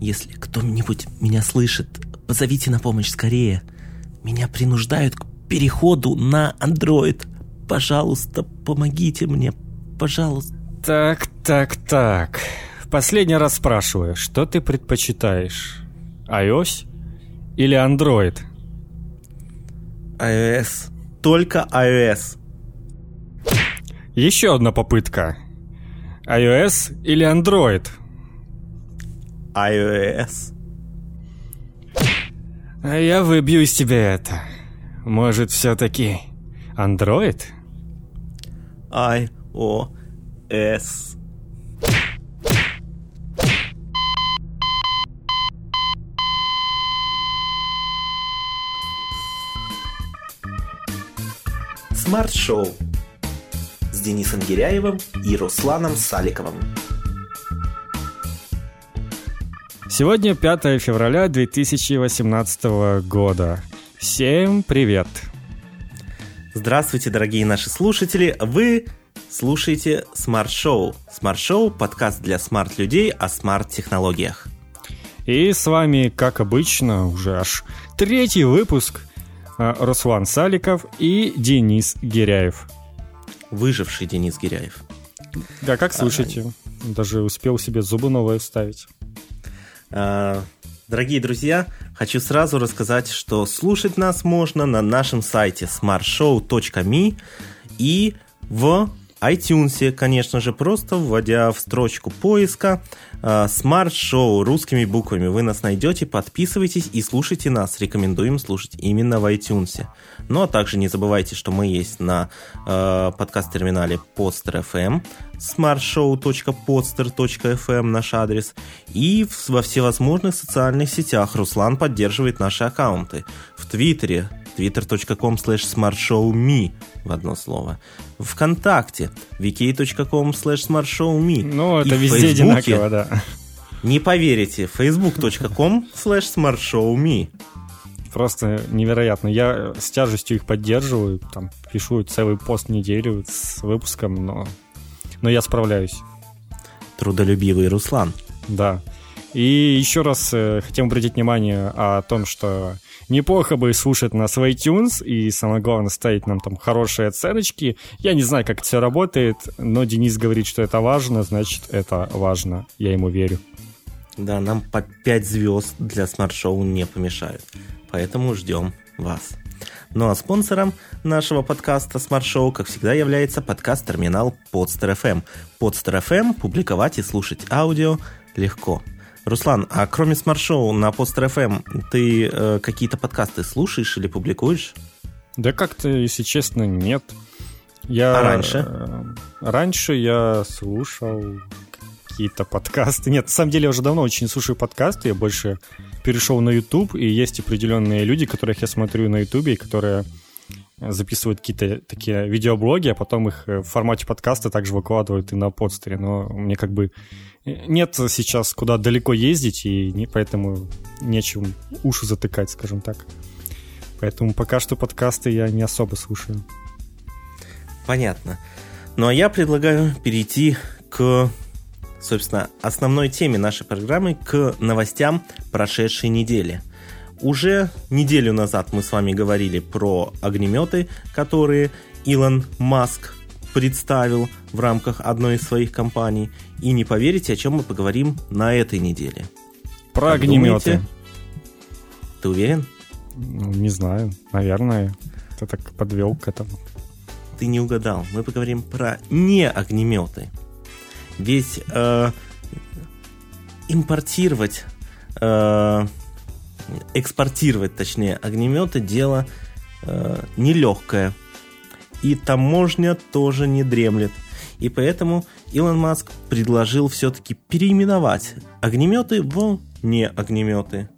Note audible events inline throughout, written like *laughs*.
Если кто-нибудь меня слышит, позовите на помощь скорее. Меня принуждают к переходу на Android. Пожалуйста, помогите мне, пожалуйста. Так, так, так. Последний раз спрашиваю, что ты предпочитаешь? iOS или Android? iOS. Только iOS. Еще одна попытка. iOS или Android? iOS. А я выбью из тебя это. Может, все-таки Android? iOS. Смарт-шоу с Денисом Гиряевым и Русланом Саликовым. Сегодня 5 февраля 2018 года. Всем привет! Здравствуйте, дорогие наши слушатели! Вы слушаете Смарт-шоу. Смарт-шоу – подкаст для смарт-людей о смарт-технологиях. И с вами, как обычно, уже аж третий выпуск а, Руслан Саликов и Денис Гиряев. Выживший Денис Гиряев. Да, как слышите? Даже успел себе зубы новые вставить. А, Дорогие друзья, хочу сразу рассказать, что слушать нас можно на нашем сайте smartshow.me и в iTunes, конечно же, просто вводя в строчку поиска э, Smart Show русскими буквами. Вы нас найдете, подписывайтесь и слушайте нас. Рекомендуем слушать именно в iTunes. Ну а также не забывайте, что мы есть на э, подкаст-терминале Podster FM, smartshow.podster.fm наш адрес, и во всевозможных социальных сетях Руслан поддерживает наши аккаунты. В Твиттере twitter.com slash smartshowme в одно слово. Вконтакте wiki.com slash smartshowme. Ну, это и везде одинаково, да. Не поверите, facebook.com slash smartshowme. Просто невероятно. Я с тяжестью их поддерживаю, там пишу целый пост в неделю с выпуском, но, но я справляюсь. Трудолюбивый Руслан. Да. И еще раз э, хотим обратить внимание о том, что неплохо бы слушать нас в iTunes и, самое главное, ставить нам там хорошие оценочки. Я не знаю, как это все работает, но Денис говорит, что это важно, значит, это важно. Я ему верю. Да, нам по 5 звезд для смарт-шоу не помешают. Поэтому ждем вас. Ну а спонсором нашего подкаста Smart Show, как всегда, является подкаст-терминал Podster FM. Podster FM публиковать и слушать аудио легко. Руслан, а кроме Show на Podster FM, ты э, какие-то подкасты слушаешь или публикуешь? Да как-то, если честно, нет. Я, а раньше? Э, раньше я слушал какие-то подкасты. Нет, на самом деле я уже давно очень слушаю подкасты, я больше перешел на YouTube, и есть определенные люди, которых я смотрю на YouTube, и которые записывают какие-то такие видеоблоги, а потом их в формате подкаста также выкладывают и на подстере. Но мне как бы нет сейчас куда далеко ездить, и не, поэтому нечем уши затыкать, скажем так. Поэтому пока что подкасты я не особо слушаю. Понятно. Ну а я предлагаю перейти к собственно, основной теме нашей программы к новостям прошедшей недели. Уже неделю назад мы с вами говорили про огнеметы, которые Илон Маск представил в рамках одной из своих компаний. И не поверите, о чем мы поговорим на этой неделе. Про как огнеметы. Думаете? Ты уверен? Ну, не знаю. Наверное. Ты так подвел к этому. Ты не угадал. Мы поговорим про не огнеметы. Ведь э, импортировать, э, экспортировать, точнее, огнеметы дело э, нелегкое. И таможня тоже не дремлет. И поэтому Илон Маск предложил все-таки переименовать огнеметы в не огнеметы.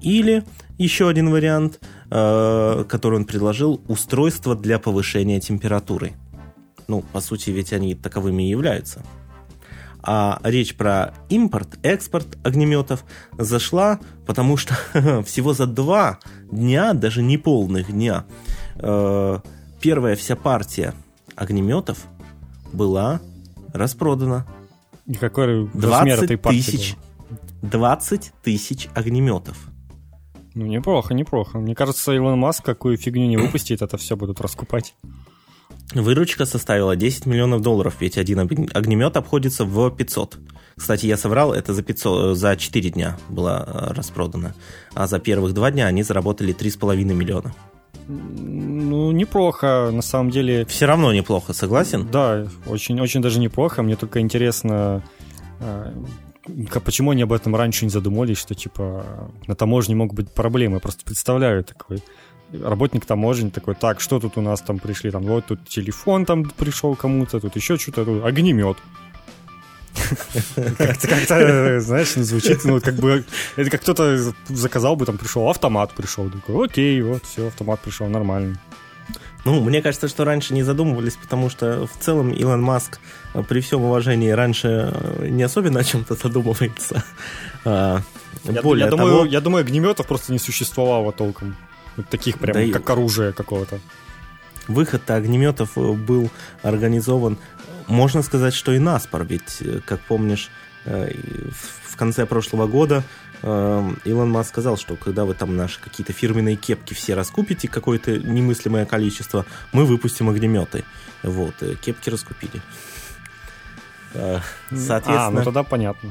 Или еще один вариант, э, который он предложил, устройство для повышения температуры. Ну, по сути, ведь они таковыми и являются а речь про импорт, экспорт огнеметов зашла, потому что *laughs* всего за два дня, даже не полных дня, э, первая вся партия огнеметов была распродана. И какой размер этой партии тысяч, 20 тысяч огнеметов. Ну, неплохо, неплохо. Мне кажется, Илон Маск какую фигню не выпустит, это все будут раскупать. Выручка составила 10 миллионов долларов, ведь один огнемет обходится в 500. Кстати, я соврал, это за, 500, за 4 дня было э, распродано. А за первых 2 дня они заработали 3,5 миллиона. Ну, неплохо, на самом деле. Все равно неплохо, согласен? Да, очень, очень даже неплохо. Мне только интересно, э, почему они об этом раньше не задумались, что, типа, на таможне могут быть проблемы. Я просто представляю такой работник таможни такой, так, что тут у нас там пришли, там, вот тут телефон там пришел кому-то, тут еще что-то, огнемет. *laughs* Как-то, знаешь, звучит, ну, как бы, это как кто-то заказал бы, там, пришел автомат, пришел, такой, окей, вот, все, автомат пришел, нормально. Ну, мне кажется, что раньше не задумывались, потому что в целом Илон Маск, э, при всем уважении, раньше э, не особенно о чем-то задумывается. А, я, Более я, того... думаю, я думаю, огнеметов просто не существовало толком. Таких прям, да как и... оружие какого-то. Выход огнеметов э, был организован, можно сказать, что и наспор, ведь, э, как помнишь, э, в конце прошлого года Илон Маск сказал, что когда вы там наши какие-то фирменные кепки все раскупите, какое-то немыслимое количество, мы выпустим огнеметы. Вот, кепки раскупили. Соответственно... А, ну тогда понятно.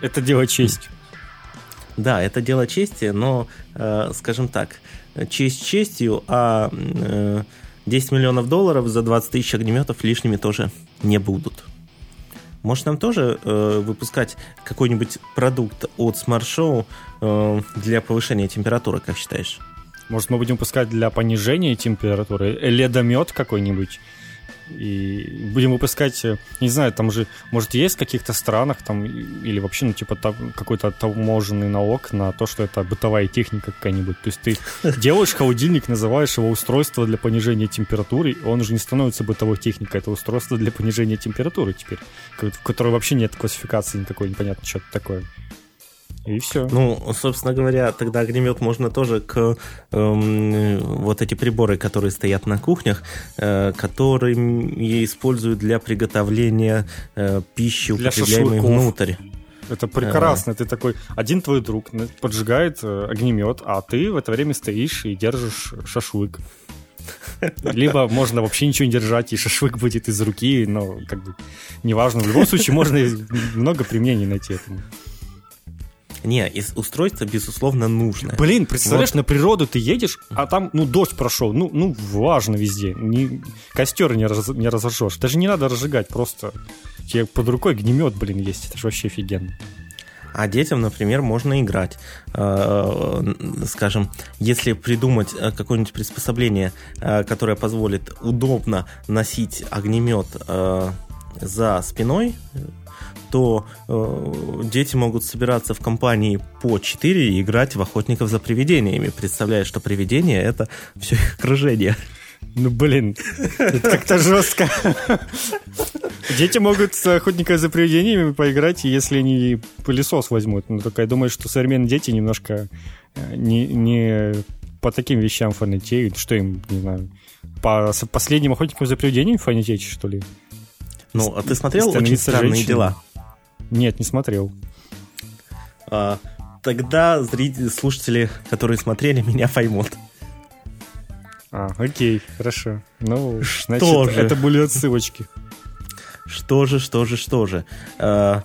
Это дело честь. Да, это дело чести, но, э, скажем так, честь честью, а э, 10 миллионов долларов за 20 тысяч огнеметов лишними тоже не будут. Может, нам тоже э, выпускать какой-нибудь продукт от Smart Show э, для повышения температуры, как считаешь? Может, мы будем выпускать для понижения температуры ледомет какой-нибудь? И будем выпускать, э, не знаю, там же, может, есть в каких-то странах там, или вообще, ну, типа, там, какой-то таможенный налог на то, что это бытовая техника какая-нибудь. То есть ты *laughs* делаешь холодильник, называешь его устройство для понижения температуры, он уже не становится бытовой техникой, это устройство для понижения температуры теперь, в которой вообще нет классификации никакой, непонятно, что это такое. И все. Ну, собственно говоря, тогда огнемет можно тоже к эм, вот эти приборы, которые стоят на кухнях, э, которые используют для приготовления э, пищи, для употребляемой шашлыков. внутрь. Это прекрасно. Ты такой, один твой друг поджигает э, огнемет, а ты в это время стоишь и держишь шашлык. Либо можно вообще ничего не держать, и шашлык будет из руки, но как бы неважно. В любом случае можно много применений найти этому. Не, из устройства, безусловно, нужно. Блин, представляешь, вот. на природу ты едешь, а там, ну, дождь прошел, ну, ну, важно везде. Не, костер не, раз, не разожжешь. Даже не надо разжигать, просто тебе под рукой огнемет, блин, есть. Это же вообще офигенно. А детям, например, можно играть. Э, скажем, если придумать э, какое-нибудь приспособление, э, которое позволит удобно носить огнемет за спиной, то э, дети могут собираться в компании по 4 и играть в охотников за привидениями, представляя, что привидение это все их окружение. Ну, блин, это как-то жестко. Дети могут с охотниками за привидениями поиграть, если они пылесос возьмут. Но только я думаю, что современные дети немножко э, не, не по таким вещам фанатеют. Что им, не знаю, по последним охотникам за привидениями фанатеть, что ли? Ну, а ты смотрел «Очень странные женщиной? дела»? Нет, не смотрел. А, тогда зрители, слушатели, которые смотрели, меня поймут. А, окей, хорошо. Ну, что значит, же? это были отсылочки. Что же, что же, что же. А,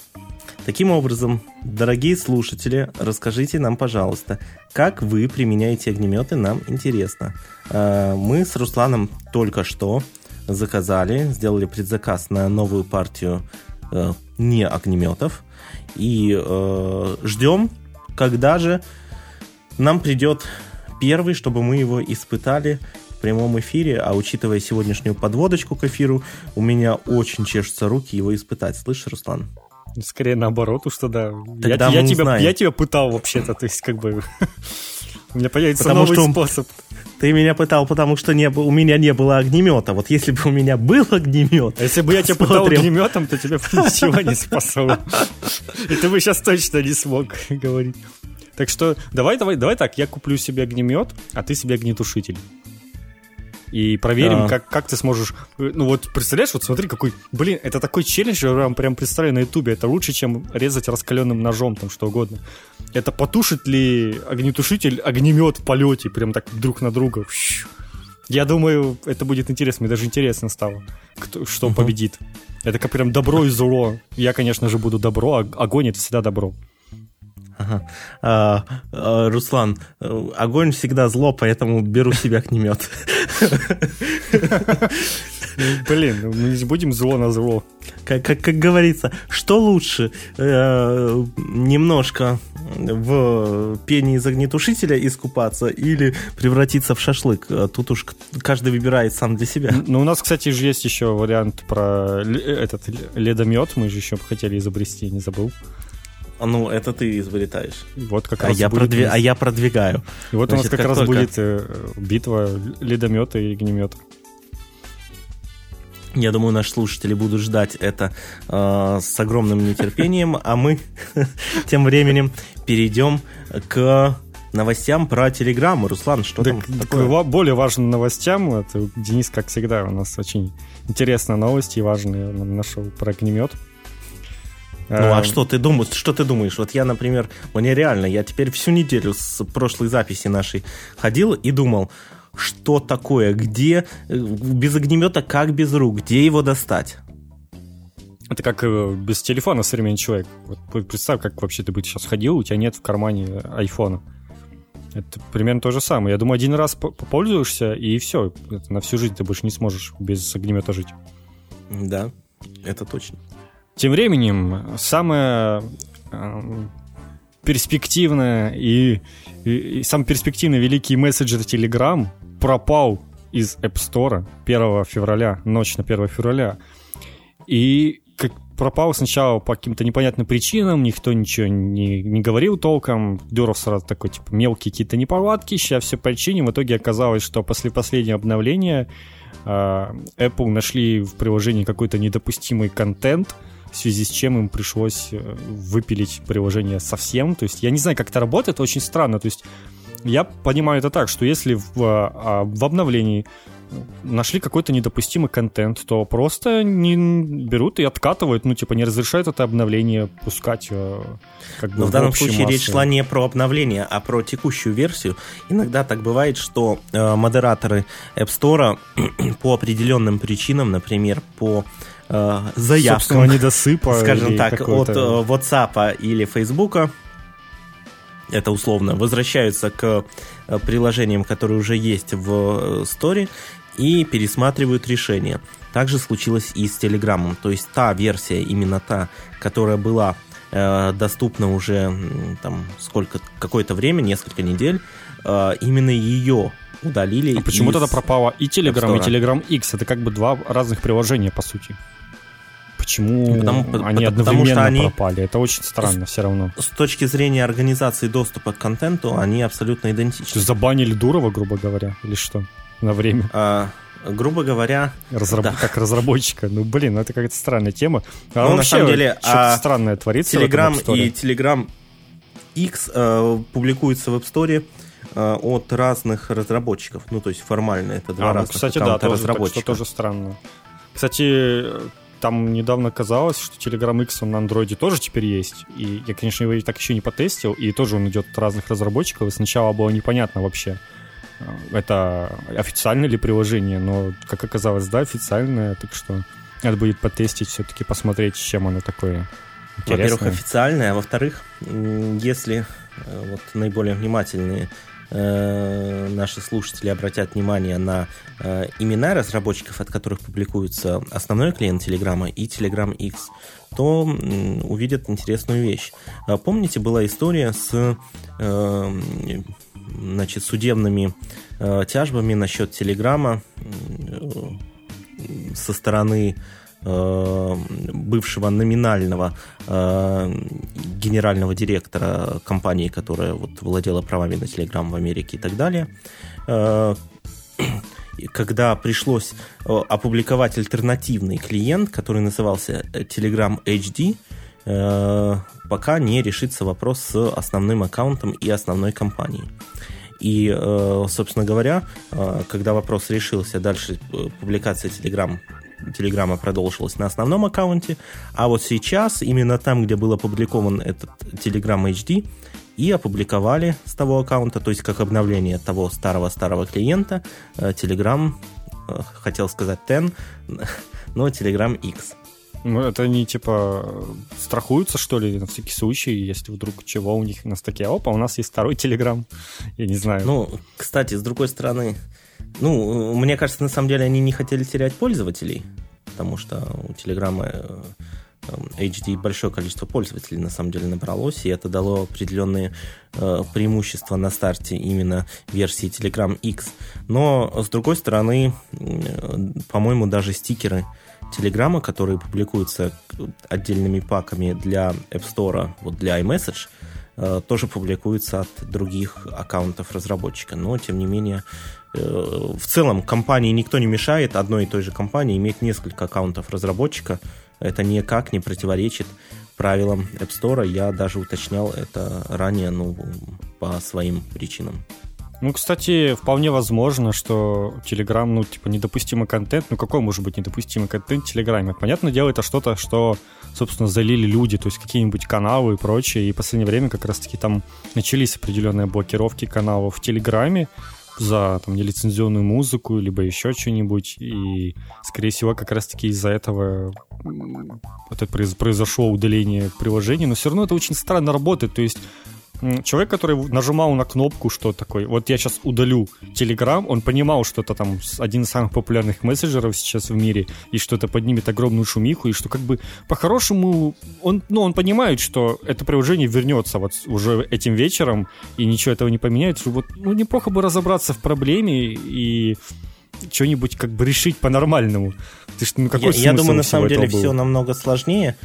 таким образом, дорогие слушатели, расскажите нам, пожалуйста, как вы применяете огнеметы, нам интересно. А, мы с Русланом только что заказали, сделали предзаказ на новую партию э, не огнеметов. И э, ждем, когда же нам придет первый, чтобы мы его испытали в прямом эфире. А учитывая сегодняшнюю подводочку к эфиру, у меня очень чешутся руки его испытать. Слышишь, Руслан? Скорее наоборот, что да. Тогда я, я, тебя, я тебя пытал вообще-то, то есть как бы *laughs* у меня появится Потому новый что... способ. Ты меня пытал, потому что не, у меня не было огнемета. Вот если бы у меня был огнемет... Если бы я тебя пытал огнеметом, то тебе ничего не спасло. И ты бы сейчас точно не смог говорить. Так что давай, давай, давай так, я куплю себе огнемет, а ты себе огнетушитель. И проверим, а. как, как ты сможешь... Э, ну вот, представляешь, вот смотри, какой... Блин, это такой челлендж, я прям, прям представляю на ютубе. Это лучше, чем резать раскаленным ножом, там, что угодно. Это потушит ли огнетушитель огнемет в полете, прям так друг на друга. Я думаю, это будет интересно. Мне даже интересно стало, кто, что uh-huh. победит. Это как прям добро и зло. Я, конечно же, буду добро, а огонь это всегда добро. Ага. А, а, Руслан, огонь всегда зло, поэтому беру себя *laughs* огнемет. *laughs* Блин, ну мы не будем зло на зло. Как, как, как говорится, что лучше? Э, немножко в пене из огнетушителя искупаться или превратиться в шашлык? Тут уж каждый выбирает сам для себя. Ну, у нас, кстати, же есть еще вариант про этот ледомет. Мы же еще хотели изобрести, не забыл. Ну, это ты изобретаешь. Вот как а раз я, будет... продви... а я продвигаю. И вот Значит, у нас как, как раз только... будет э, битва ледомета и огнемета. Я думаю, наши слушатели будут ждать это э, с огромным нетерпением, а мы *laughs* тем временем перейдем к новостям про Телеграм. Руслан, что так, там такое? К более важным новостям, это Денис, как всегда, у нас очень интересные новости и важные нашел про огнемет. Ну а эм. что ты думаешь? Что ты думаешь? Вот я, например, мне реально, я теперь всю неделю с прошлой записи нашей ходил и думал, что такое, где э, без огнемета, как без рук, где его достать? Это как э, без телефона современный человек. Вот представь, как вообще ты бы сейчас ходил, у тебя нет в кармане айфона. Это примерно то же самое. Я думаю, один раз попользуешься, и все. Это на всю жизнь ты больше не сможешь без огнемета жить. Да, это точно. Тем временем, самое э, перспективное и, и, и самый перспективный великий мессенджер Telegram пропал из App Store 1 февраля, ночь на 1 февраля. И как пропал сначала по каким-то непонятным причинам, никто ничего не, не говорил толком. Дуров сразу такой, типа, мелкие какие-то неполадки, сейчас все починим. В итоге оказалось, что после последнего обновления э, Apple нашли в приложении какой-то недопустимый контент, в связи с чем им пришлось э, выпилить приложение совсем. То есть я не знаю, как это работает, очень странно. То есть я понимаю это так, что если в, а, в обновлении нашли какой-то недопустимый контент, то просто не берут и откатывают, ну, типа, не разрешают это обновление пускать. Э, как бы, Но в данном случае массы. речь шла не про обновление, а про текущую версию. Иногда так бывает, что э, модераторы App Store *clears throat* по определенным причинам, например, по э, заявкам, недосыпа, *laughs* скажем так, от э, WhatsApp или Facebook, это условно, возвращаются к э, приложениям, которые уже есть в Store, и пересматривают решение. Также случилось и с Телеграмом. То есть та версия, именно та, которая была э, доступна уже там сколько какое-то время, несколько недель, э, именно ее удалили. А почему тогда пропала и Telegram, и Telegram X? Это как бы два разных приложения, по сути. Почему потому, они потому, одновременно что они, пропали? Это очень странно с, все равно. С точки зрения организации доступа к контенту, они абсолютно идентичны. Забанили Дурова, грубо говоря, или что? На время. А, грубо говоря, Разраб... да. как разработчика. Ну, блин, ну это какая-то странная тема. А ну, на самом деле, что-то а странное творится Telegram и Telegram X э, публикуются в App Store э, от разных разработчиков. Ну, то есть формально это два а, ну, разных кстати, да, тоже, разработчика. Так, что тоже странно. Кстати, там недавно казалось, что Telegram X на андроиде тоже теперь есть. И я, конечно, его так еще не потестил, и тоже он идет от разных разработчиков, и сначала было непонятно вообще, э, это официальное ли приложение, но, как оказалось, да, официальное, так что надо будет потестить, все-таки посмотреть, чем оно такое интересное. Во-первых, официальное, а во-вторых, если э, вот наиболее внимательные э, наши слушатели обратят внимание на э, имена разработчиков, от которых публикуется основной клиент Телеграма и Telegram X, то э, увидят интересную вещь. А помните, была история с э, значит, судебными э, тяжбами насчет Телеграма э, со стороны Э, бывшего номинального э, генерального директора компании, которая вот владела правами на Telegram в Америке и так далее, э, *clears throat* когда пришлось опубликовать альтернативный клиент, который назывался Telegram HD, пока не решится вопрос с основным аккаунтом и основной компанией. И, э, собственно говоря, э, когда вопрос решился, дальше э, публикация Telegram Телеграма продолжилась на основном аккаунте, а вот сейчас именно там, где был опубликован этот Telegram HD, и опубликовали с того аккаунта, то есть как обновление того старого-старого клиента, Telegram, хотел сказать 10, *laughs* но Telegram X. Ну, это они, типа, страхуются, что ли, на всякий случай, если вдруг чего у них на стаке. Опа, у нас есть второй Телеграм. Я не знаю. Ну, кстати, с другой стороны, ну, мне кажется, на самом деле они не хотели терять пользователей, потому что у Телеграма HD большое количество пользователей на самом деле набралось, и это дало определенные э, преимущества на старте именно версии Telegram X. Но, с другой стороны, э, по-моему, даже стикеры Телеграма, которые публикуются отдельными паками для App Store, вот для iMessage, э, тоже публикуются от других аккаунтов разработчика. Но, тем не менее, э, в целом компании никто не мешает одной и той же компании иметь несколько аккаунтов разработчика. Это никак не противоречит правилам App Store. Я даже уточнял это ранее ну, по своим причинам. Ну, кстати, вполне возможно, что Telegram, ну, типа, недопустимый контент. Ну, какой может быть недопустимый контент в Телеграме? Понятное дело, это что-то, что, собственно, залили люди, то есть какие-нибудь каналы и прочее. И в последнее время как раз-таки там начались определенные блокировки каналов в Телеграме за там нелицензионную музыку, либо еще что-нибудь. И, скорее всего, как раз-таки из-за этого это произошло удаление приложений. Но все равно это очень странно работает. То есть человек, который нажимал на кнопку, что такой, вот я сейчас удалю Telegram, он понимал, что это там один из самых популярных мессенджеров сейчас в мире, и что это поднимет огромную шумиху, и что как бы по-хорошему он, ну, он понимает, что это приложение вернется вот уже этим вечером, и ничего этого не поменяет, вот, ну, неплохо бы разобраться в проблеме и что-нибудь как бы решить по-нормальному. Ты, ну, какой я, я думаю, на самом деле все намного сложнее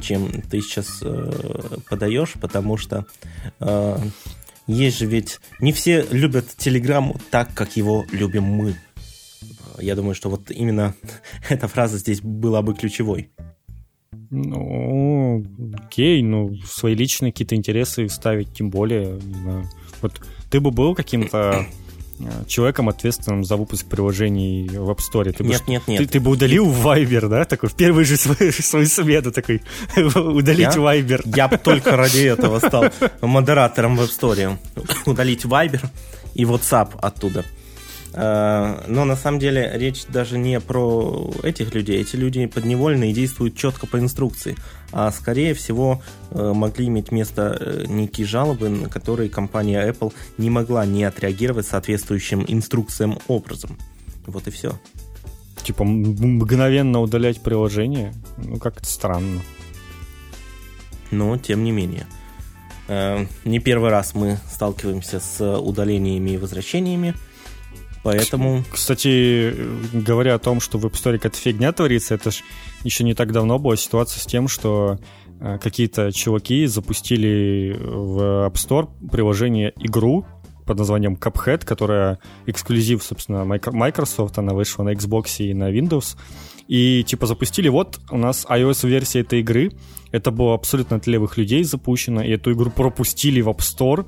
чем ты сейчас э, подаешь, потому что э, есть же ведь не все любят Телеграм так, как его любим мы. Я думаю, что вот именно *laughs* эта фраза здесь была бы ключевой. Ну, окей, ну, свои личные какие-то интересы ставить, тем более, не знаю. Вот ты бы был каким-то человеком, ответственным за выпуск приложений в App Store. Ты нет, бы, нет, нет. Ты, ты бы удалил Viber, да? Такой, в первый же свой, *laughs* свою смену такой, *laughs* удалить я? Viber. Я бы только ради этого стал модератором в App Store. Удалить Viber и WhatsApp оттуда. Э, но на самом деле речь даже не про этих людей. Эти люди подневольные и действуют четко по инструкции. А скорее всего э, могли иметь место э, некие жалобы, на которые компания Apple не могла не отреагировать соответствующим инструкциям образом. Вот и все. Типа мгновенно удалять приложение? Ну, как-то странно. Но, тем не менее. Не первый раз мы сталкиваемся с удалениями и возвращениями Поэтому... Кстати, говоря о том, что в App Store какая-то фигня творится, это ж еще не так давно была ситуация с тем, что э, какие-то чуваки запустили в App Store приложение игру под названием Cuphead, которая эксклюзив, собственно, Microsoft, она вышла на Xbox и на Windows. И типа запустили, вот у нас iOS-версия этой игры, это было абсолютно от левых людей запущено, и эту игру пропустили в App Store,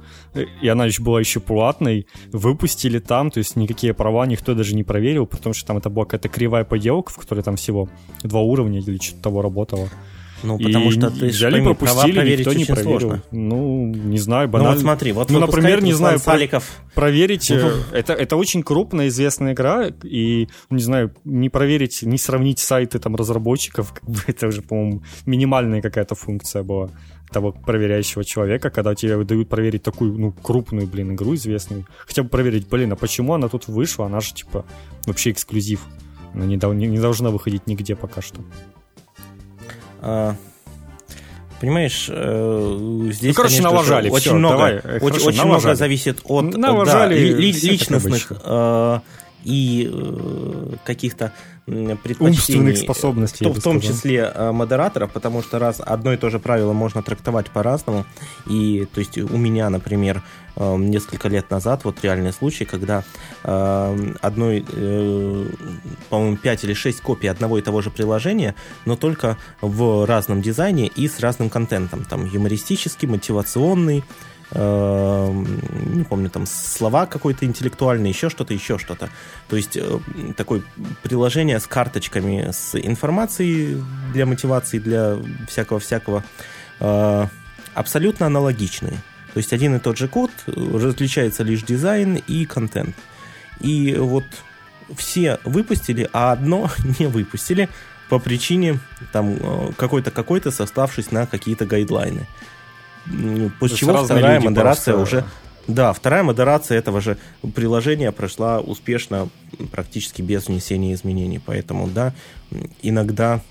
и она еще была еще платной, выпустили там, то есть никакие права никто даже не проверил, потому что там это была какая-то кривая поделка, в которой там всего два уровня или что-то того работало. Ну, потому и что ты взяли, пойми, пропустили, никто не проверил. Сложно. Ну, не знаю, банально. Ну, вот смотри, вот ну, например, не знаю, Саликов. проверить, ну, это, это очень крупная известная игра, и, не знаю, не проверить, не сравнить сайты там разработчиков, *laughs* это уже, по-моему, минимальная какая-то функция была того проверяющего человека, когда тебе дают проверить такую, ну, крупную, блин, игру известную. Хотя бы проверить, блин, а почему она тут вышла? Она же, типа, вообще эксклюзив. Она не, не должна выходить нигде пока что. А, понимаешь, э, здесь, ну, короче, конечно, налажали, очень все, много, давай, очень, хорошо, очень много зависит от налажали да, ли, личностных э, и э, каких-то предпочтений. Умственных способностей. В, в том числе э, модераторов, потому что раз одно и то же правило можно трактовать по-разному. И то есть у меня, например, э, несколько лет назад вот реальный случай, когда э, одной, по-моему, 5 или 6 копий одного и того же приложения, но только в разном дизайне и с разным контентом. Там юмористический, мотивационный, э, не помню, там слова какой-то интеллектуальный, еще что-то, еще что-то. То есть э, такое приложение с карточками, с информацией для мотивации, для всякого-всякого, э, абсолютно аналогичные. То есть один и тот же код, различается лишь дизайн и контент. И вот все выпустили, а одно *laughs* не выпустили по причине там э, какой-то какой-то составшись на какие-то гайдлайны. После чего вторая модерация просто... уже... Да, вторая модерация этого же приложения прошла успешно, практически без внесения изменений. Поэтому, да, иногда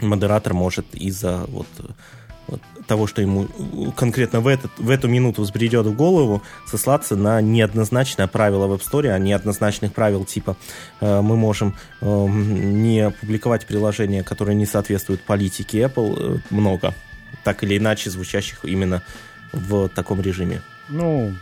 модератор может из-за вот того, что ему конкретно в, этот, в эту минуту взбредет в голову, сослаться на неоднозначное правило в App Store, а неоднозначных правил типа э, мы можем э, не публиковать приложения, которые не соответствуют политике Apple, э, много, так или иначе звучащих именно в таком режиме. Ну,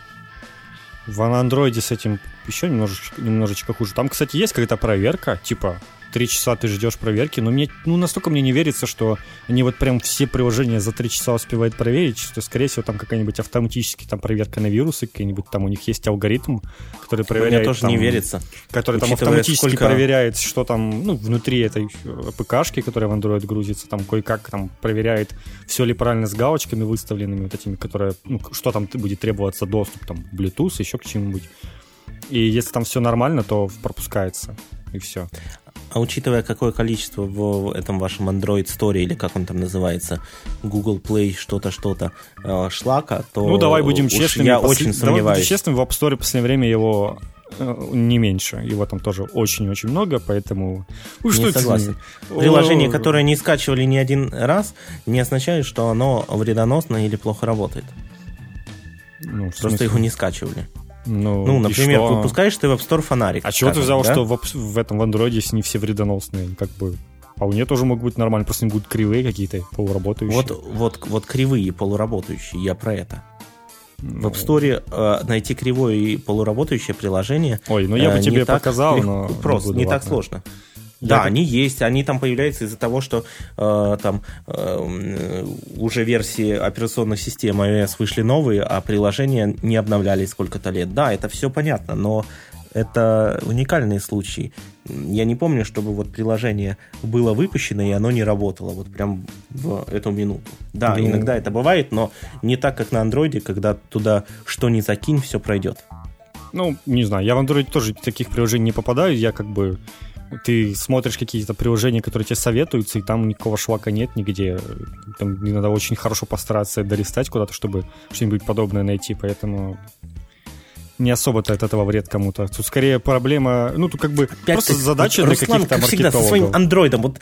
в Android с этим еще немножечко, немножечко хуже. Там, кстати, есть какая-то проверка, типа три часа ты ждешь проверки, но мне, ну, настолько мне не верится, что они вот прям все приложения за три часа успевают проверить, что, скорее всего, там какая-нибудь автоматическая там проверка на вирусы, какие-нибудь там у них есть алгоритм, который проверяет... Мне тоже там, не верится. Который там автоматически сколько... проверяет, что там, ну, внутри этой ПКшки, которая в Android грузится, там кое-как там проверяет, все ли правильно с галочками выставленными, вот этими, которые, ну, что там будет требоваться доступ, там, Bluetooth, еще к чему-нибудь. И если там все нормально, то пропускается. И все. А учитывая, какое количество в этом вашем Android Store, или как он там называется, Google Play, что-то, что-то, э, шлака, то Ну, давай будем честными. Я посл... очень сомневаюсь. Давай будем честными, в App Store в последнее время его э, не меньше. Его там тоже очень-очень много, поэтому... Ну, не согласен. *laughs* Это? Приложение, которое не скачивали ни один раз, не означает, что оно вредоносно или плохо работает. Ну, Просто его не скачивали. Ну, ну например, что? выпускаешь ты в App Store фонарик. А чего ты взял, да? что в, в этом в андроиде не все вредоносные? Как бы вполне тоже могут быть нормально, просто не будут кривые какие-то, полуработающие. Вот, вот, вот кривые, полуработающие, я про это. Ну... В App Store э, найти кривое и полуработающее приложение. Ой, ну я бы э, тебе показал, легко, но *laughs* просто не, не так сложно. Да, они есть, они там появляются из-за того, что э, там э, уже версии операционных систем iOS вышли новые, а приложения не обновлялись сколько-то лет. Да, это все понятно, но это уникальные случаи. Я не помню, чтобы вот приложение было выпущено, и оно не работало вот прям в эту минуту. Да, ну... иногда это бывает, но не так, как на андроиде, когда туда что ни закинь, все пройдет. Ну, не знаю, я в андроиде тоже таких приложений не попадаю, я как бы ты смотришь какие-то приложения, которые тебе советуются, и там никакого шлака нет нигде. Там надо очень хорошо постараться долистать куда-то, чтобы что-нибудь подобное найти, поэтому не особо-то от этого вред кому-то. Тут скорее проблема, ну, тут как бы Опять просто задача для каких-то как всегда, со своим андроидом. Вот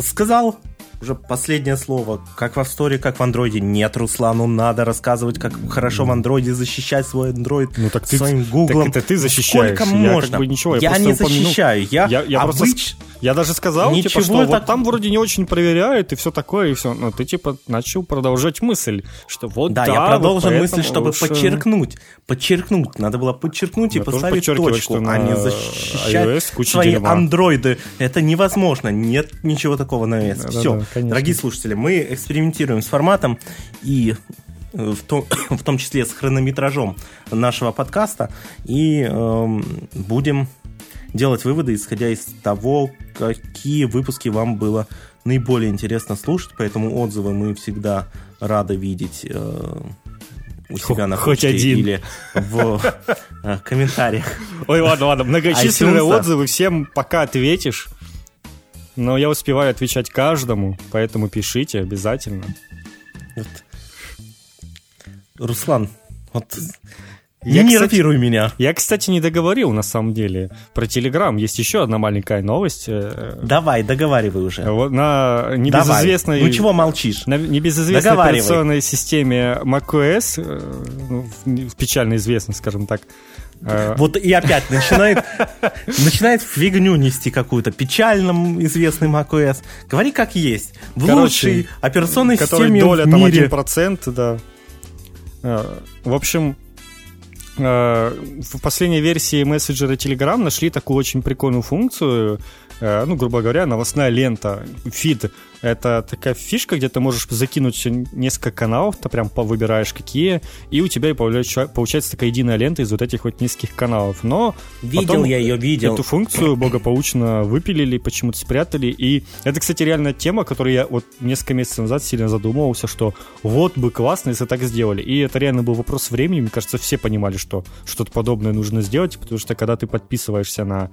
сказал, уже последнее слово. Как в Австоре, как в андроиде. Нет, Руслану надо рассказывать, как хорошо в андроиде защищать свой андроид ну, так своим гуглом. Так это ты защищаешь. Сколько я можно? Как бы ничего, я, я не защищаю. Я, я, я обыч... просто... Я даже сказал, Ничего типа, что так... вот там вроде не очень проверяют и все такое, и все. Но ты, типа, начал продолжать мысль, что вот да. Да, я продолжил вот мысль, чтобы лучше... подчеркнуть. Подчеркнуть. Надо было подчеркнуть и поставить точку, а не защищать свои дерьма. андроиды. Это невозможно. Нет ничего такого на iOS. Да, все. Да, да, Дорогие слушатели, мы экспериментируем с форматом и э, в том, *coughs* в том числе с хронометражом нашего подкаста, и э, будем делать выводы, исходя из того, какие выпуски вам было наиболее интересно слушать, поэтому отзывы мы всегда рады видеть э, у себя на Хоть один. или в э, комментариях. Ой, ладно, ладно, многочисленные отзывы, всем пока ответишь. Но я успеваю отвечать каждому, поэтому пишите обязательно. Вот. Руслан, вот я, не кстати, меня. Я, кстати, не договорил на самом деле про Телеграм. Есть еще одна маленькая новость. Э, Давай, договаривай уже. Вот на небезызвестной... Давай. Ну чего молчишь? На небезызвестной операционной системе macOS, э, ну, печально известно, скажем так, Э, вот и опять начинает, *laughs* начинает фигню нести какую-то. Печальным известный macOS. Говори как есть. В Короче, лучшей операционной системе доля в мире. там 1%, да. Э, в общем, э, в последней версии мессенджера Telegram нашли такую очень прикольную функцию, э, ну, грубо говоря, новостная лента, фид, это такая фишка, где ты можешь закинуть несколько каналов, ты прям выбираешь какие, и у тебя получается, получается такая единая лента из вот этих вот нескольких каналов. Но видел я ее, видел. Эту функцию благополучно выпилили, почему-то спрятали. И это, кстати, реальная тема, которую я вот несколько месяцев назад сильно задумывался, что вот бы классно, если так сделали. И это реально был вопрос времени. Мне кажется, все понимали, что что-то подобное нужно сделать, потому что когда ты подписываешься на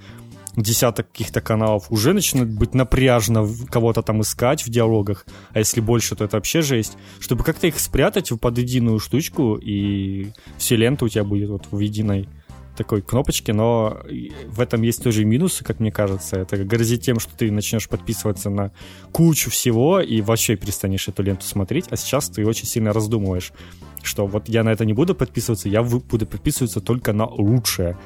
десяток каких-то каналов, уже начинает быть напряжно кого-то там искать в диалогах, а если больше, то это вообще жесть. Чтобы как-то их спрятать под единую штучку, и все ленты у тебя будет вот в единой такой кнопочке, но в этом есть тоже минусы, как мне кажется. Это грозит тем, что ты начнешь подписываться на кучу всего и вообще перестанешь эту ленту смотреть, а сейчас ты очень сильно раздумываешь, что вот я на это не буду подписываться, я буду подписываться только на лучшее,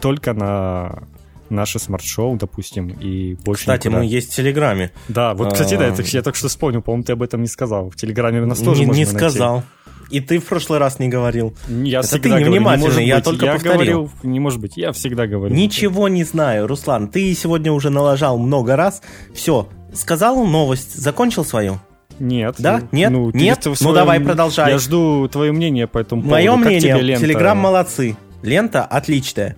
только на наше смарт-шоу, допустим, и больше Кстати, никуда. мы есть в Телеграме. Да, вот, кстати, да, это, я только что вспомнил, по-моему, ты об этом не сказал. В Телеграме у нас тоже не, можно Не сказал. Найти. И ты в прошлый раз не говорил. Я Это всегда ты невнимательный, говорю, не я быть. только я повторил. Говорил, не может быть, я всегда говорю. Ничего не знаю, Руслан. Ты сегодня уже налажал много раз. Все, сказал новость, закончил свою? Нет. Да? Нет? Ну, Нет? Своем... Ну давай продолжай. Я жду твое мнение по этому Мое поводу. мнение, Телеграм молодцы. Лента отличная.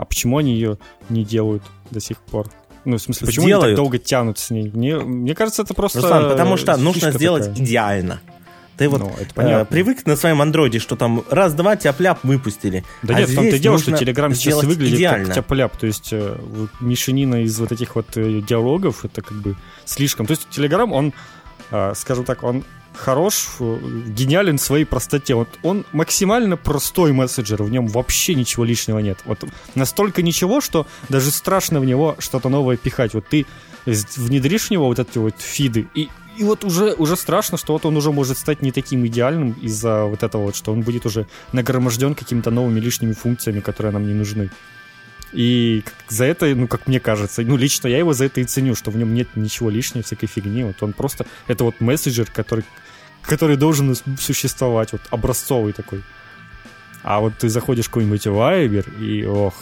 А почему они ее не делают до сих пор? Ну, в смысле, почему Сделают. они так долго тянут с ней? Мне, мне кажется, это просто... Руслан, потому что нужно сделать такая. идеально. Ты вот Ну, это понятно. э, привык на своем андроиде, что там раз-два тяп-ляп выпустили. Да А нет, и здесь дело, что Telegram сейчас выглядит идеально. как тяп-ляп. То есть э, мешанина из вот этих вот э, диалогов, это как бы слишком. То есть Telegram, он, э, скажем так, он хорош, э, гениален в своей простоте. Вот он максимально простой мессенджер, в нем вообще ничего лишнего нет. Вот настолько ничего, что даже страшно в него что-то новое пихать. Вот ты внедришь в него вот эти вот фиды, и, и вот уже, уже страшно, что вот он уже может стать не таким идеальным из-за вот этого вот, что он будет уже нагроможден какими-то новыми лишними функциями, которые нам не нужны. И за это, ну, как мне кажется, ну, лично я его за это и ценю, что в нем нет ничего лишнего, всякой фигни. Вот он просто, это вот мессенджер, который, который должен существовать, вот образцовый такой. А вот ты заходишь в какой-нибудь Viber, и ох,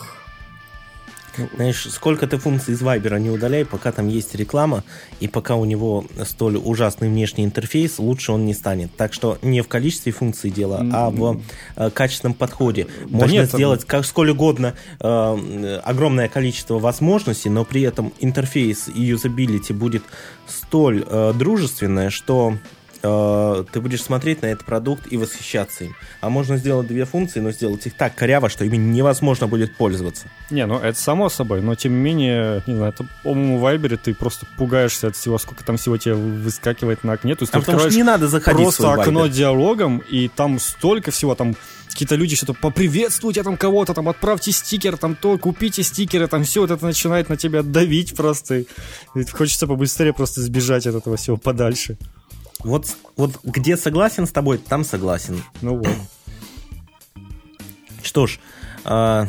Знаешь, сколько ты функций из Viber не удаляй, пока там есть реклама, и пока у него столь ужасный внешний интерфейс, лучше он не станет. Так что не в количестве функций дело, а в э, качественном подходе. Можно нет, сделать как сколь угодно э, огромное количество возможностей, но при этом интерфейс и юзабилити будет столь э, дружественное, что ты будешь смотреть на этот продукт и восхищаться им. А можно сделать две функции, но сделать их так коряво, что ими невозможно будет пользоваться. Не, ну это само собой, но тем не менее, не знаю, это, по-моему, в Вайбере ты просто пугаешься от всего, сколько там всего тебе выскакивает на окне. То есть А ты потому что не надо заходить просто окно диалогом, и там столько всего, там какие-то люди что-то поприветствуйте там кого-то, там отправьте стикер, там то, купите стикеры, там все вот это начинает на тебя давить просто. И хочется побыстрее просто сбежать от этого всего подальше. Вот, вот где согласен с тобой, там согласен. Ну вот. *clears throat* Что ж, а,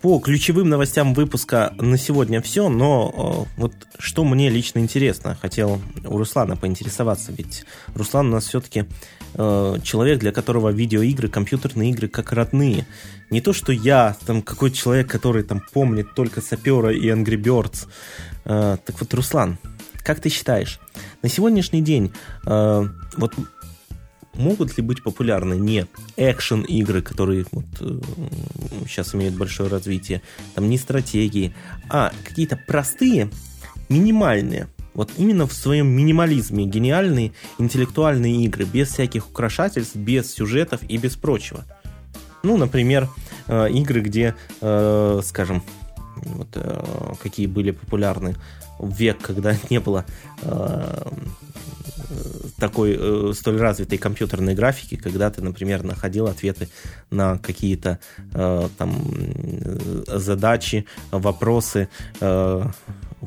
по ключевым новостям выпуска на сегодня все, но а, вот что мне лично интересно, хотел у Руслана поинтересоваться, ведь Руслан у нас все-таки человек, для которого видеоигры, компьютерные игры как родные. Не то, что я, там какой-то человек, который там помнит только Сапера и Angry Birds. А, так вот, Руслан, как ты считаешь, на сегодняшний день э, вот могут ли быть популярны не экшен игры, которые вот, э, сейчас имеют большое развитие, там не стратегии, а какие-то простые, минимальные, вот именно в своем минимализме гениальные интеллектуальные игры, без всяких украшательств, без сюжетов и без прочего. Ну, например, э, игры, где, э, скажем, вот, э, какие были популярны век, когда *laughs* не было э, такой э, столь развитой компьютерной графики, когда ты, например, находил ответы на какие-то э, там э, задачи, вопросы э,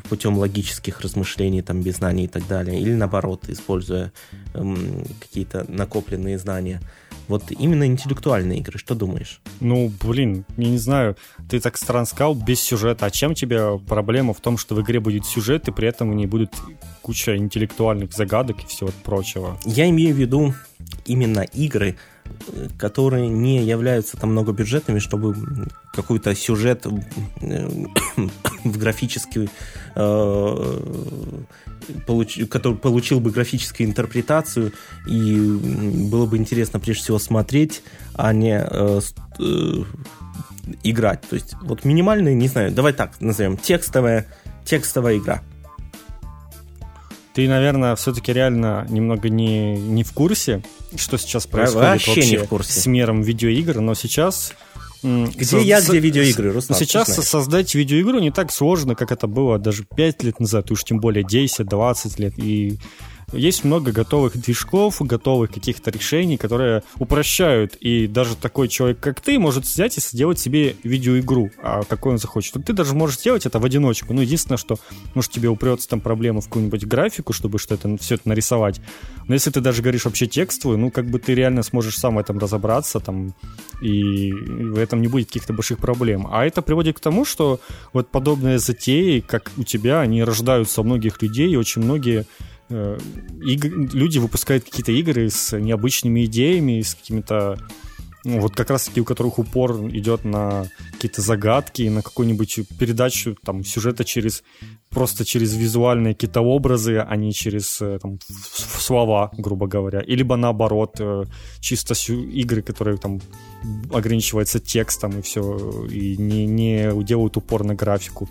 путем логических размышлений, там, без знаний и так далее, или наоборот, используя э, какие-то накопленные знания. Вот именно интеллектуальные игры, что думаешь? Ну, блин, я не знаю, ты так странно сказал, без сюжета. А чем тебе проблема в том, что в игре будет сюжет, и при этом в ней будет куча интеллектуальных загадок и всего прочего? Я имею в виду именно игры, которые не являются там многобюджетными, чтобы какой-то сюжет *coughs* в графический э, получ, который получил бы графическую интерпретацию и было бы интересно прежде всего смотреть, а не э, э, играть. То есть вот минимальный, не знаю, давай так назовем, текстовая, текстовая игра. Ты, наверное, все-таки реально немного не, не в курсе, что сейчас происходит вообще, вообще не в курсе. с миром видеоигр, но сейчас где со- я, где видеоигры, Руслан? Сейчас создать видеоигру не так сложно, как это было даже 5 лет назад, уж тем более 10-20 лет. И есть много готовых движков, готовых каких-то решений, которые упрощают, и даже такой человек, как ты, может взять и сделать себе видеоигру, а какой он захочет. Ты даже можешь сделать это в одиночку. Ну, единственное, что, может, тебе упрется там проблема в какую-нибудь графику, чтобы что-то, все это нарисовать. Но если ты даже говоришь вообще текстовую, ну, как бы ты реально сможешь сам в этом разобраться, там, и в этом не будет каких-то больших проблем. А это приводит к тому, что вот подобные затеи, как у тебя, они рождаются у многих людей, и очень многие Э, иг- люди выпускают какие-то игры с необычными идеями, с какими-то ну, вот как раз таки у которых упор идет на какие-то загадки, на какую-нибудь передачу там сюжета через просто через визуальные какие-то образы, а не через э, там, слова, грубо говоря. И либо наоборот, э, чисто игры, которые там ограничиваются текстом и все, и не, не делают упор на графику.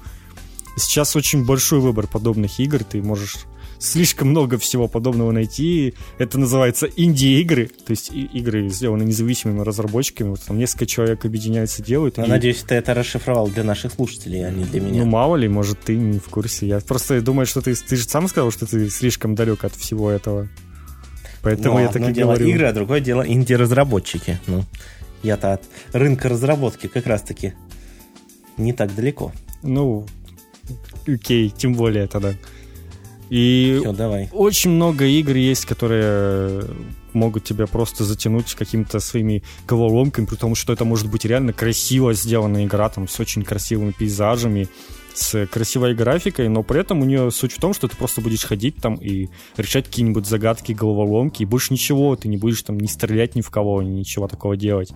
Сейчас очень большой выбор подобных игр, ты можешь слишком много всего подобного найти. Это называется инди-игры, то есть игры сделаны независимыми разработчиками. Вот там несколько человек объединяются, делают. Я и... надеюсь, ты это расшифровал для наших слушателей, а не для меня. Ну, мало ли, может, ты не в курсе. Я просто думаю, что ты, ты же сам сказал, что ты слишком далек от всего этого. Поэтому ну, я так и дело говорю. игры, а другое дело инди-разработчики. Ну, я-то от рынка разработки как раз-таки не так далеко. Ну, окей, тем более тогда. И Все, давай. очень много игр есть, которые могут тебя просто затянуть какими-то своими головоломками, потому что это может быть реально красиво сделанная игра, там, с очень красивыми пейзажами, с красивой графикой, но при этом у нее суть в том, что ты просто будешь ходить там и решать какие-нибудь загадки, головоломки, и больше ничего, ты не будешь там не стрелять ни в кого, ничего такого делать.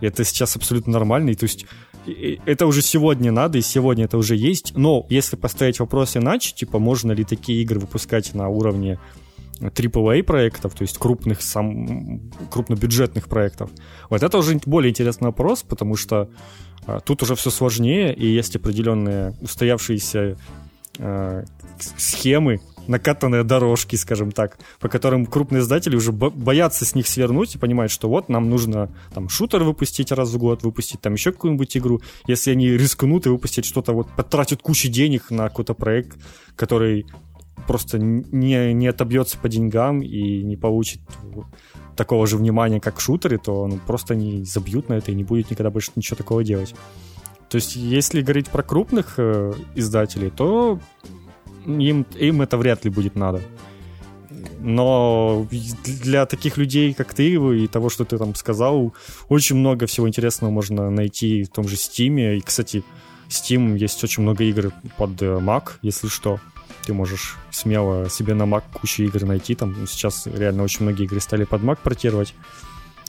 И это сейчас абсолютно нормально, и то есть это уже сегодня надо, и сегодня это уже есть, но если поставить вопрос иначе, типа, можно ли такие игры выпускать на уровне AAA проектов, то есть крупных, сам, крупнобюджетных проектов, вот это уже более интересный вопрос, потому что а, тут уже все сложнее, и есть определенные устоявшиеся э, схемы, накатанные дорожки, скажем так, по которым крупные издатели уже боятся с них свернуть и понимают, что вот нам нужно там шутер выпустить раз в год, выпустить там еще какую-нибудь игру. Если они рискнут и выпустят что-то, вот потратят кучу денег на какой-то проект, который просто не, не отобьется по деньгам и не получит такого же внимания, как шутеры, то ну, просто они забьют на это и не будет никогда больше ничего такого делать. То есть, если говорить про крупных э, издателей, то им, им это вряд ли будет надо. Но для таких людей, как ты и того, что ты там сказал, очень много всего интересного можно найти в том же Steam. И, кстати, Steam есть очень много игр под э, Mac, если что. Ты можешь смело себе на Mac кучу игр найти. Там сейчас реально очень многие игры стали под Mac портировать.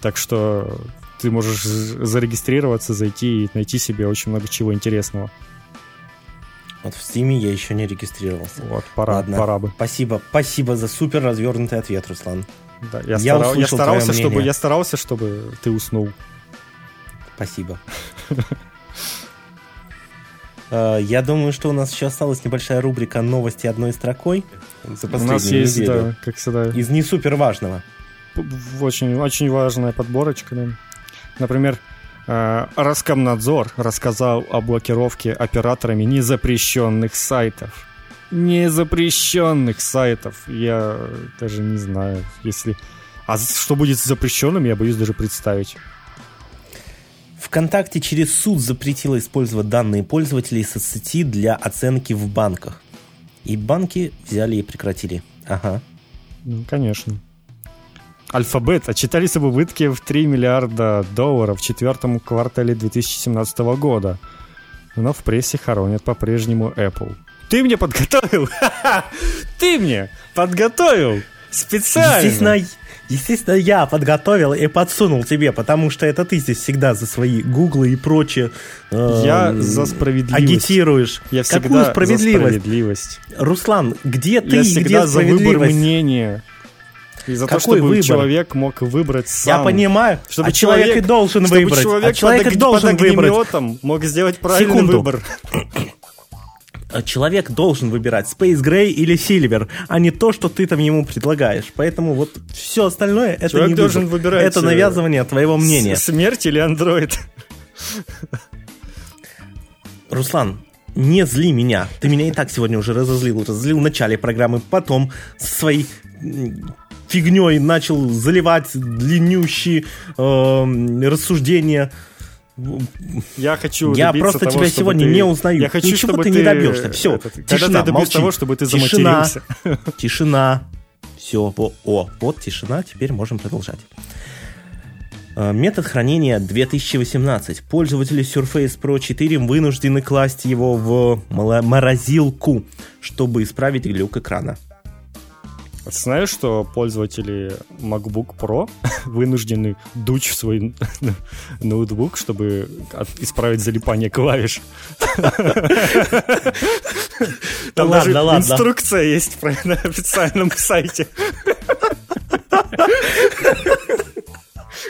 Так что ты можешь зарегистрироваться, зайти и найти себе очень много чего интересного. Вот в Steam я еще не регистрировался. Вот, пора, Ладно. пора бы. Спасибо, спасибо за супер развернутый ответ, Руслан. Да, я, я, старал, я старался, чтобы я старался, чтобы ты уснул. Спасибо. *laughs* Э, я думаю, что у нас еще осталась небольшая рубрика новости одной строкой за У нас есть, неделю. да, как всегда. Из не супер важного. Очень, очень важная подборочка. Да. Например, Роскомнадзор рассказал о блокировке операторами незапрещенных сайтов. Незапрещенных сайтов. Я даже не знаю, если... А что будет с запрещенным, я боюсь даже представить. ВКонтакте через суд запретила использовать данные пользователей соцсети для оценки в банках. И банки взяли и прекратили. Ага. Ну, конечно. Альфабет отчитались об убытке в 3 миллиарда долларов в четвертом квартале 2017 года. Но в прессе хоронят по-прежнему Apple. Ты мне подготовил? Ты мне подготовил! Специально! Естественно, Естественно, я подготовил и подсунул тебе, потому что это ты здесь всегда за свои гуглы и прочее э, Я за справедливость. Агитируешь. Я всегда Какую справедливость? за справедливость. Руслан, где ты Я всегда где за выбор мнения. И за Какой то, чтобы выбор? человек мог выбрать сам. Я понимаю, чтобы а человек, человек должен чтобы выбрать. Человек а человек под, должен под выбрать. мог сделать правильный Секунду. выбор. человек должен выбирать Space Gray или Silver, а не то, что ты там ему предлагаешь. Поэтому вот все остальное это человек не должен выбор. выбирать. Это э, навязывание твоего мнения. Смерть или андроид? Руслан, не зли меня. Ты меня и так сегодня уже разозлил. Разозлил в начале программы, потом своей фигней начал заливать длиннющие э, рассуждения я хочу Я просто того, тебя сегодня ты... не узнаю. Я хочу, Ничего чтобы ты, не добьешься. Все, этот, тишина, когда ты добьюсь того, чтобы ты тишина, *laughs* Тишина. Все, о, о, вот тишина, теперь можем продолжать. Э, метод хранения 2018. Пользователи Surface Pro 4 вынуждены класть его в морозилку, чтобы исправить глюк экрана. Знаешь, что пользователи MacBook Pro *laughs* вынуждены дуть в свой *laughs* ноутбук, чтобы исправить залипание клавиш? *laughs* Там даже инструкция есть на официальном сайте.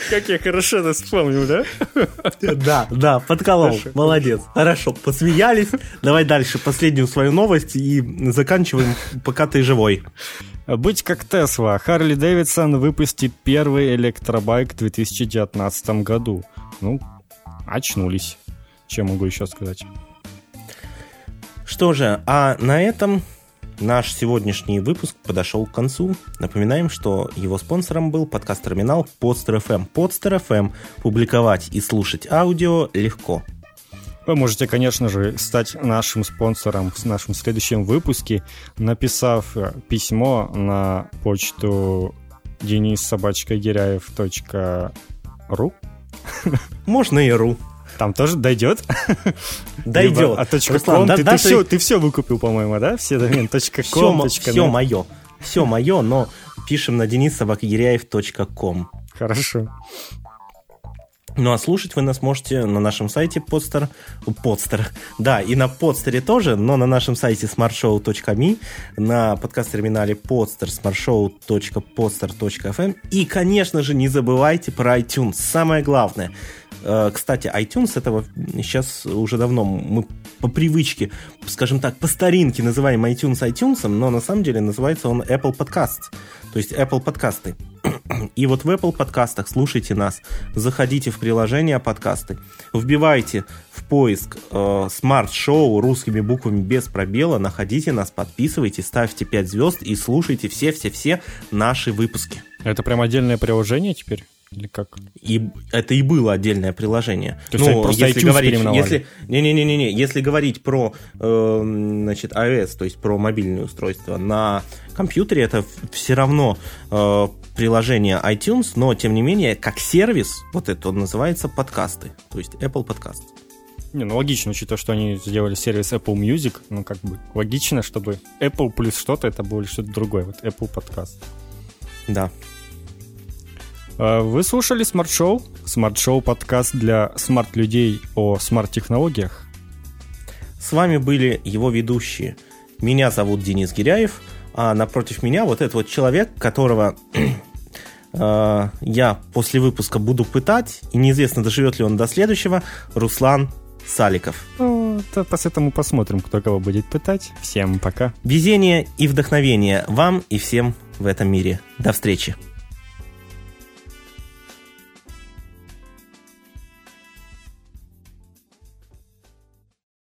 Как я хорошо это вспомнил, да? Да, да, подколол. Хорошо. Молодец. Хорошо, посмеялись. Давай дальше последнюю свою новость и заканчиваем, пока ты живой. Быть как Тесла. Харли Дэвидсон выпустит первый электробайк в 2019 году. Ну, очнулись. Чем могу еще сказать? Что же, а на этом наш сегодняшний выпуск подошел к концу. Напоминаем, что его спонсором был подкаст-терминал Podster FM. Podster FM. Публиковать и слушать аудио легко. Вы можете, конечно же, стать нашим спонсором в нашем следующем выпуске, написав э, письмо на почту денисsobachkagиряев.ру Можно и ру. Там тоже дойдет? Дойдет. Либо, а да, ты, да, ты, все, ты все выкупил, по-моему, да? Все домен. Ком, все, все мое. Все мое, но пишем на денисsobakagиряев.ком. Хорошо. Ну а слушать вы нас можете на нашем сайте подстер, подстер, да, и на подстере тоже, но на нашем сайте smartshow.me, на подкаст-терминале podster smartshow.podster.fm и, конечно же, не забывайте про iTunes, самое главное. Э, кстати, iTunes этого сейчас уже давно мы по привычке, скажем так, по старинке называем iTunes iTunes, но на самом деле называется он Apple Podcasts, то есть Apple подкасты. *clears throat* И вот в Apple подкастах слушайте нас, заходите в приложение подкасты, вбивайте в поиск э, Show русскими буквами без пробела, находите нас, подписывайтесь, ставьте 5 звезд и слушайте все-все-все наши выпуски. Это прям отдельное приложение теперь? Или как? И это и было отдельное приложение. То есть ну, просто если говорить, если не не не не не, если говорить про э, значит iOS, то есть про мобильное устройство на компьютере, это все равно э, приложение iTunes, но тем не менее как сервис вот это он называется подкасты, то есть Apple Podcast. Не, ну логично, учитывая, что они сделали сервис Apple Music, ну как бы логично, чтобы Apple плюс что-то, это было что-то другое, вот Apple Podcast. Да. А, вы слушали Smart Show? Smart Show подкаст для смарт-людей о смарт-технологиях. С вами были его ведущие. Меня зовут Денис Гиряев, а напротив меня вот этот вот человек, которого *clears throat* э, я после выпуска буду пытать, и неизвестно, доживет ли он до следующего, Руслан Саликов. Ну, то по этому посмотрим, кто кого будет пытать. Всем пока. Везение и вдохновение вам и всем в этом мире. До встречи.